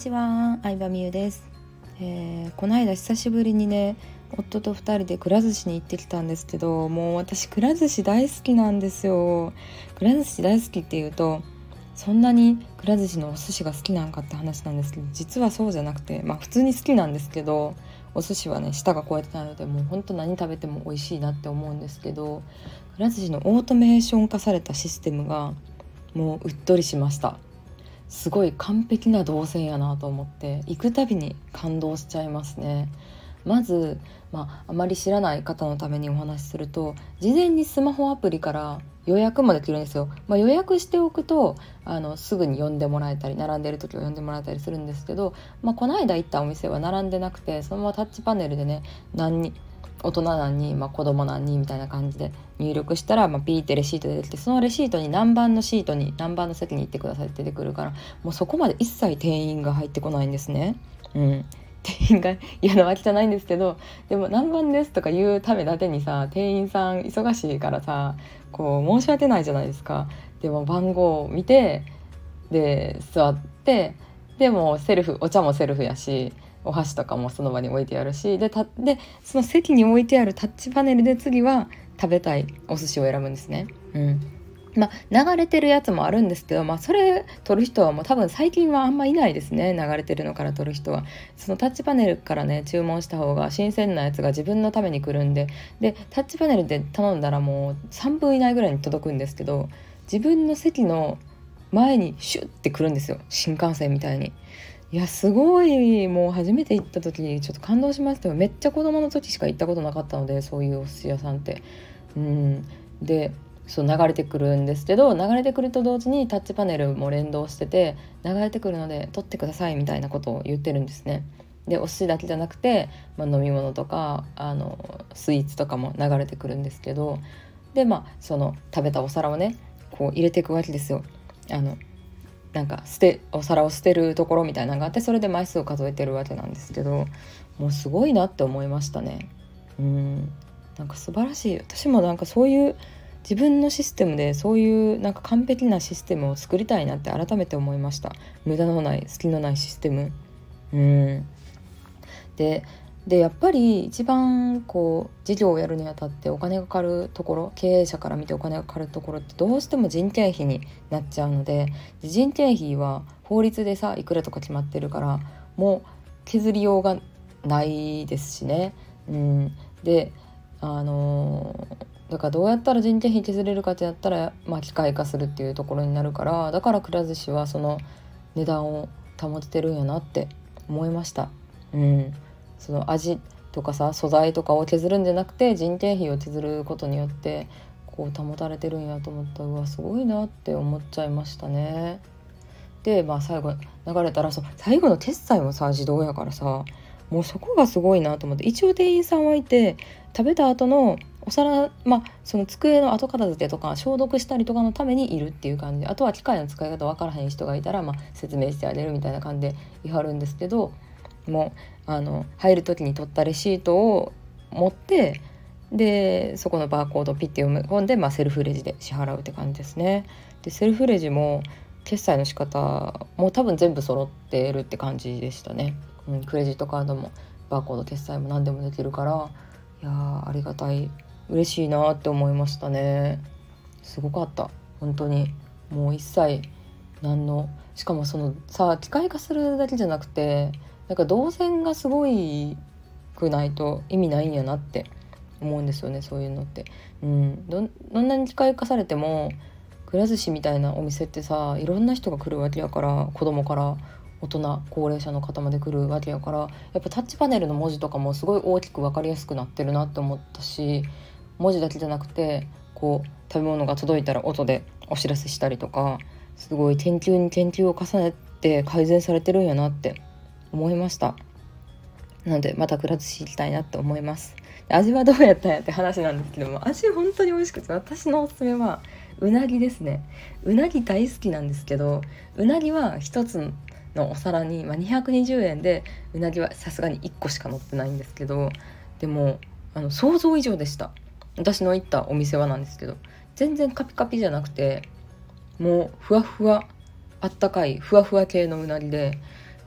ちは、相葉美優です、えー、この間久しぶりにね夫と2人でくら寿司に行ってきたんですけどもう私くら寿司大好きなんですよ。くら寿司大好きっていうとそんなにくら寿司のお寿司が好きなんかって話なんですけど実はそうじゃなくてまあ普通に好きなんですけどお寿司はね舌がこうやってなるのでもうほんと何食べても美味しいなって思うんですけどくら寿司のオートメーション化されたシステムがもううっとりしました。すごい完璧な動線やなと思って行くたびに感動しちゃいますね。まず、まあ、あまり知らない方のためにお話しすると事前にスマホアプリから予約もできるんですよ、まあ、予約しておくとあのすぐに呼んでもらえたり並んでる時は呼んでもらえたりするんですけど、まあ、この間行ったお店は並んでなくてそのままタッチパネルでね何に大人何人、まあ、子供何人みたいな感じで入力したら、まあ、ピーってレシート出てきてそのレシートに何番のシートに何番の席に行ってくださいって出てくるからもうそこまで一切店員が入ってこないんですね。うん店員が嫌なわけじゃないんですけどでも「何番です」とか言うためだけにさ店員さん忙しいからさこう申し訳ないじゃないですか。でも番号を見てで座ってでもセルフお茶もセルフやしお箸とかもその場に置いてあるしでたでその席に置いてあるタッチパネルで次は食べたいお寿司を選ぶんですね。うん。まあ、流れてるやつもあるんですけど、まあ、それ取る人はもう多分最近はあんまいないですね。流れてるのから取る人は。そのタッチパネルからね注文した方が新鮮なやつが自分のために来るんで。でタッチパネルで頼んだらもう3分以内ぐらいに届くんですけど自分の席の前にシュッて来るんですよ。新幹線みたいに。いやすごいもう初めて行った時にちょっと感動しましたよめっちゃ子供の時しか行ったことなかったのでそういうお寿司屋さんって。うんでそう流れてくるんですけど流れてくると同時にタッチパネルも連動してて流れてくるので撮ってくださいみたいなことを言ってるんですね。でお寿司だけじゃなくて、まあ、飲み物とかあのスイーツとかも流れてくるんですけどでまあその食べたお皿をねこう入れていくわけですよ。あのなんか捨てお皿を捨てるところみたいなのがあってそれで枚数を数えてるわけなんですけどもうすごいなって思いましたね。うん。なんか素晴らしい。私もなんかそういう自分のシステムでそういうなんか完璧なシステムを作りたいなって改めて思いました。無駄のない隙のないシステム。うん。ででやっぱり一番こう事業をやるにあたってお金がかかるところ経営者から見てお金がかかるところってどうしても人件費になっちゃうので人件費は法律でさいくらとか決まってるからもう削りようがないですしね。うん、であの、だからどうやったら人件費削れるかってやったら、まあ、機械化するっていうところになるからだからくら寿司はその値段を保ててるんやなって思いました。うんその味とかさ素材とかを削るんじゃなくて人件費を削ることによってこう保たれてるんやと思ったうわすごいなって思っちゃいましたね。でまあ最後流れたらそう最後の決済もさ自動やからさもうそこがすごいなと思って一応店員さんはいて食べた後のお皿まあその机の後片付けとか消毒したりとかのためにいるっていう感じあとは機械の使い方分からへん人がいたら、まあ、説明してあげるみたいな感じでいはるんですけどもあの入る時に取ったレシートを持ってでそこのバーコードをピッて読み込んで、まあ、セルフレジで支払うって感じですね。でセルフレジも決済の仕方も多分全部揃ってるって感じでしたね。うん、クレジットカードもバーコード決済も何でもできるからいやありがたい嬉しいなって思いましたね。すごかった本当にもう一切何のしかもそのさ機械化するだけじゃなくてなんか動線がすごいくないと意味ないんやなって思うんですよねそういうのって。うん、どんなに機械化されてもくら寿司みたいなお店ってさいろんな人が来るわけやから子供から大人高齢者の方まで来るわけやからやっぱタッチパネルの文字とかもすごい大きく分かりやすくなってるなって思ったし文字だけじゃなくてこう食べ物が届いたら音でお知らせしたりとかすごい研究に研究を重ねて改善されてるんやなって思いました。なのでまたくら寿司行きたいなって思います。味はどうやったんやって話なんですけども味本当に美味しくて私のおすすめはうなぎですね。うなぎ大好きなんですけどうなぎは一つのお皿に、まあ、220円でうなぎはさすがに1個しか乗ってないんですけどでもあの想像以上でした。私の行ったお店はなんですけど全然カピカピじゃなくてもうふわふわあったかいふわふわ系のうなぎで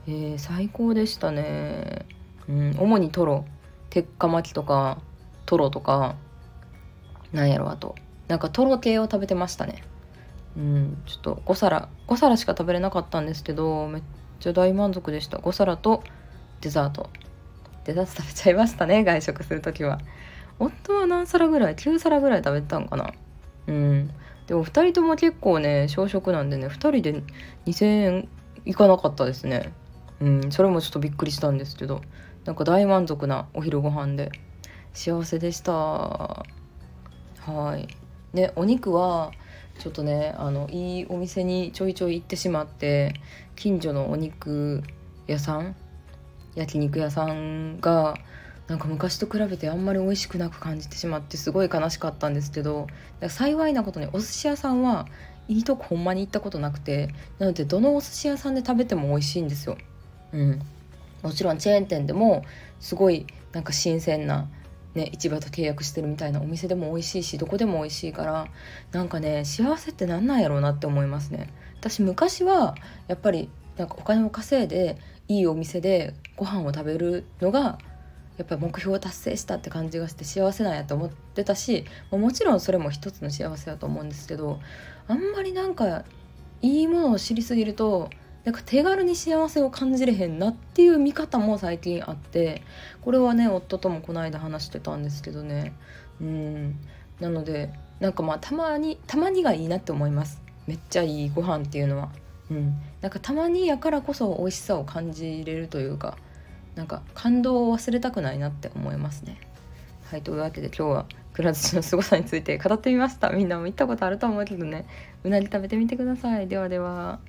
えー、最高でしたね、うん、主にトロ鉄火巻きとかトロとかなんやろあと。なんかトロ系を食べてましたね。うんちょっと5皿5皿しか食べれなかったんですけどめっちゃ大満足でした。5皿とデザート。デザート食べちゃいましたね外食する時は。夫は何皿ぐらい9皿ぐらい食べたんかな。うん。でも2人とも結構ね小食なんでね2人で2,000円いかなかったですね。うんそれもちょっとびっくりしたんですけどなんか大満足なお昼ご飯で。幸せでした。はい。ねお肉はちょっとねあのいいお店にちょいちょい行ってしまって近所のお肉屋さん焼肉屋さんがなんか昔と比べてあんまり美味しくなく感じてしまってすごい悲しかったんですけど幸いなことにお寿司屋さんはいいとこほんまに行ったことなくてなのでどのお寿司屋さんで食べても美味しいんですよ。うん、もちろんチェーン店でもすごいなんか新鮮な、ね、市場と契約してるみたいなお店でも美味しいしどこでも美味しいからなんかね幸せって何なんやろうなって思いますね。私昔はやっぱりなんかお金を稼いでいいお店でご飯を食べるのがやっぱり目標を達成したって感じがして幸せなんやと思ってたしもちろんそれも一つの幸せだと思うんですけどあんまりなんかいいものを知りすぎるとなんか手軽に幸せを感じれへんなっていう見方も最近あってこれはね夫ともこの間話してたんですけどね。うん。なのでなんかまあたまにたまにがいいなって思います。めっちゃいいご飯っていうのは。うん。なんかたまにやからこそ美味しさを感じれるというかなんか感動を忘れたくないなって思いますね。はいというわけで今日はくら寿司の凄さについて語ってみました。みんなも行ったことあると思うけどね。うなぎ食べてみてください。ではでは。